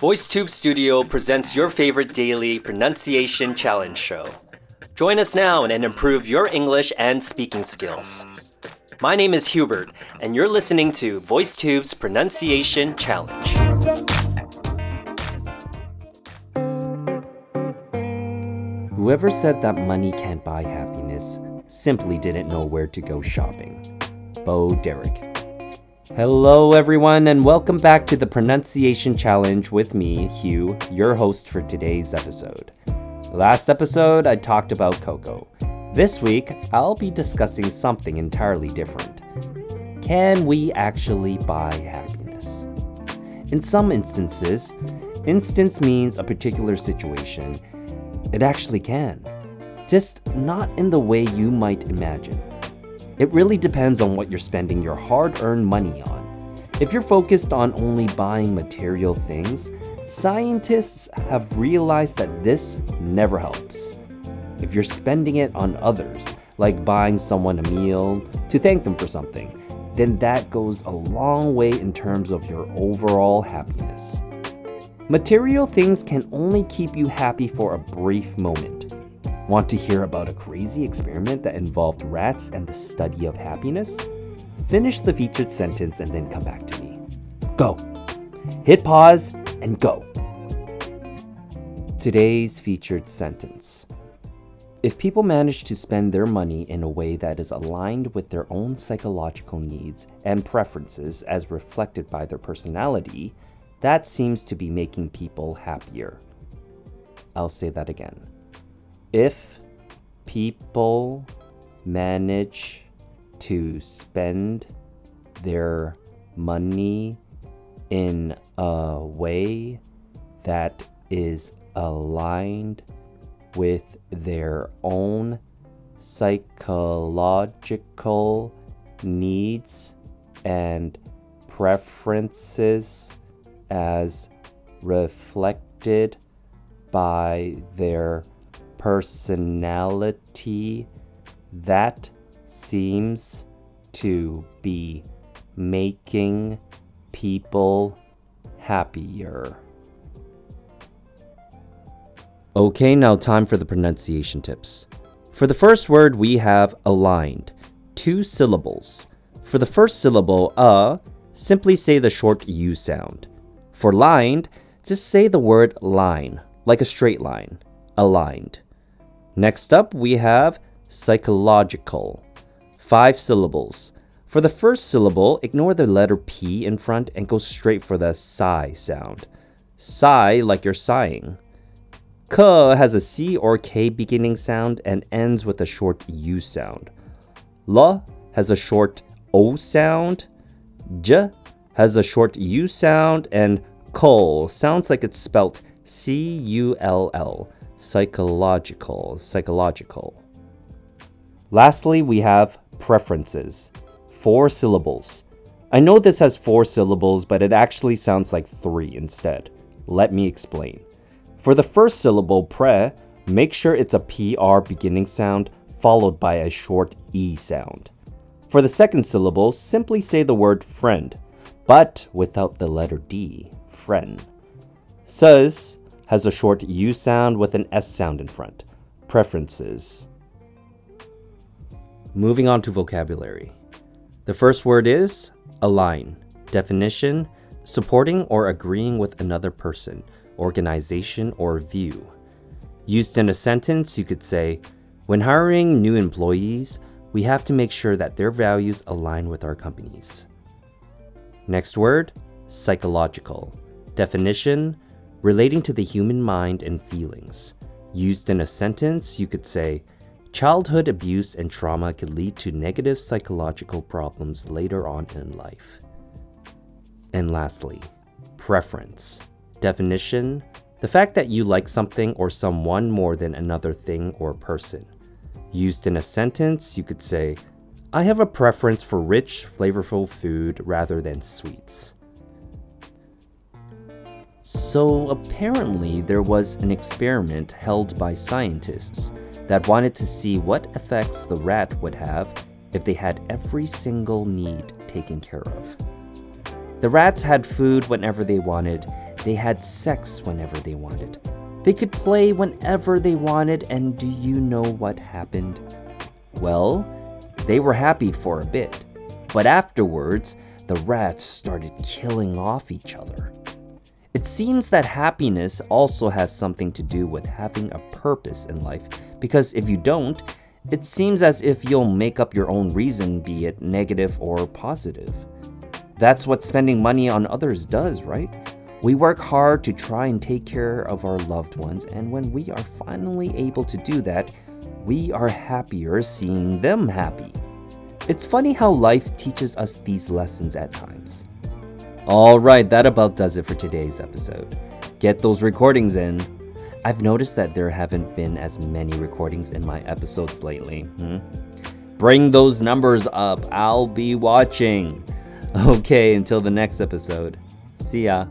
VoiceTube Studio presents your favorite daily pronunciation challenge show. Join us now and improve your English and speaking skills. My name is Hubert, and you're listening to VoiceTube's Pronunciation Challenge. Whoever said that money can't buy happiness simply didn't know where to go shopping. Bo Derek. Hello, everyone, and welcome back to the Pronunciation Challenge with me, Hugh, your host for today's episode. Last episode, I talked about cocoa. This week, I'll be discussing something entirely different. Can we actually buy happiness? In some instances, instance means a particular situation. It actually can, just not in the way you might imagine. It really depends on what you're spending your hard earned money on. If you're focused on only buying material things, scientists have realized that this never helps. If you're spending it on others, like buying someone a meal to thank them for something, then that goes a long way in terms of your overall happiness. Material things can only keep you happy for a brief moment. Want to hear about a crazy experiment that involved rats and the study of happiness? Finish the featured sentence and then come back to me. Go! Hit pause and go! Today's featured sentence. If people manage to spend their money in a way that is aligned with their own psychological needs and preferences as reflected by their personality, that seems to be making people happier. I'll say that again if people manage to spend their money in a way that is aligned with their own psychological needs and preferences as reflected by their personality that seems to be making people happier. Okay, now time for the pronunciation tips. For the first word, we have aligned, two syllables. For the first syllable, a, simply say the short u sound. For lined, just say the word line, like a straight line, aligned. Next up, we have psychological. Five syllables. For the first syllable, ignore the letter P in front and go straight for the sigh sound. Sigh like you're sighing. K has a C or K beginning sound and ends with a short U sound. L has a short O sound. J has a short U sound and Kull sounds like it's spelt C U L L psychological, psychological. Lastly, we have preferences. Four syllables. I know this has four syllables, but it actually sounds like three instead. Let me explain. For the first syllable, pre, make sure it's a PR beginning sound followed by a short E sound. For the second syllable, simply say the word friend, but without the letter D, friend. Says, has a short U sound with an S sound in front. Preferences. Moving on to vocabulary. The first word is align. Definition supporting or agreeing with another person, organization, or view. Used in a sentence, you could say, When hiring new employees, we have to make sure that their values align with our company's. Next word psychological. Definition relating to the human mind and feelings. Used in a sentence, you could say, Childhood abuse and trauma can lead to negative psychological problems later on in life. And lastly, preference. Definition the fact that you like something or someone more than another thing or person. Used in a sentence, you could say, I have a preference for rich, flavorful food rather than sweets. So, apparently, there was an experiment held by scientists that wanted to see what effects the rat would have if they had every single need taken care of. The rats had food whenever they wanted, they had sex whenever they wanted. They could play whenever they wanted, and do you know what happened? Well, they were happy for a bit, but afterwards, the rats started killing off each other. It seems that happiness also has something to do with having a purpose in life, because if you don't, it seems as if you'll make up your own reason, be it negative or positive. That's what spending money on others does, right? We work hard to try and take care of our loved ones, and when we are finally able to do that, we are happier seeing them happy. It's funny how life teaches us these lessons at times. Alright, that about does it for today's episode. Get those recordings in. I've noticed that there haven't been as many recordings in my episodes lately. Hmm? Bring those numbers up, I'll be watching. Okay, until the next episode. See ya.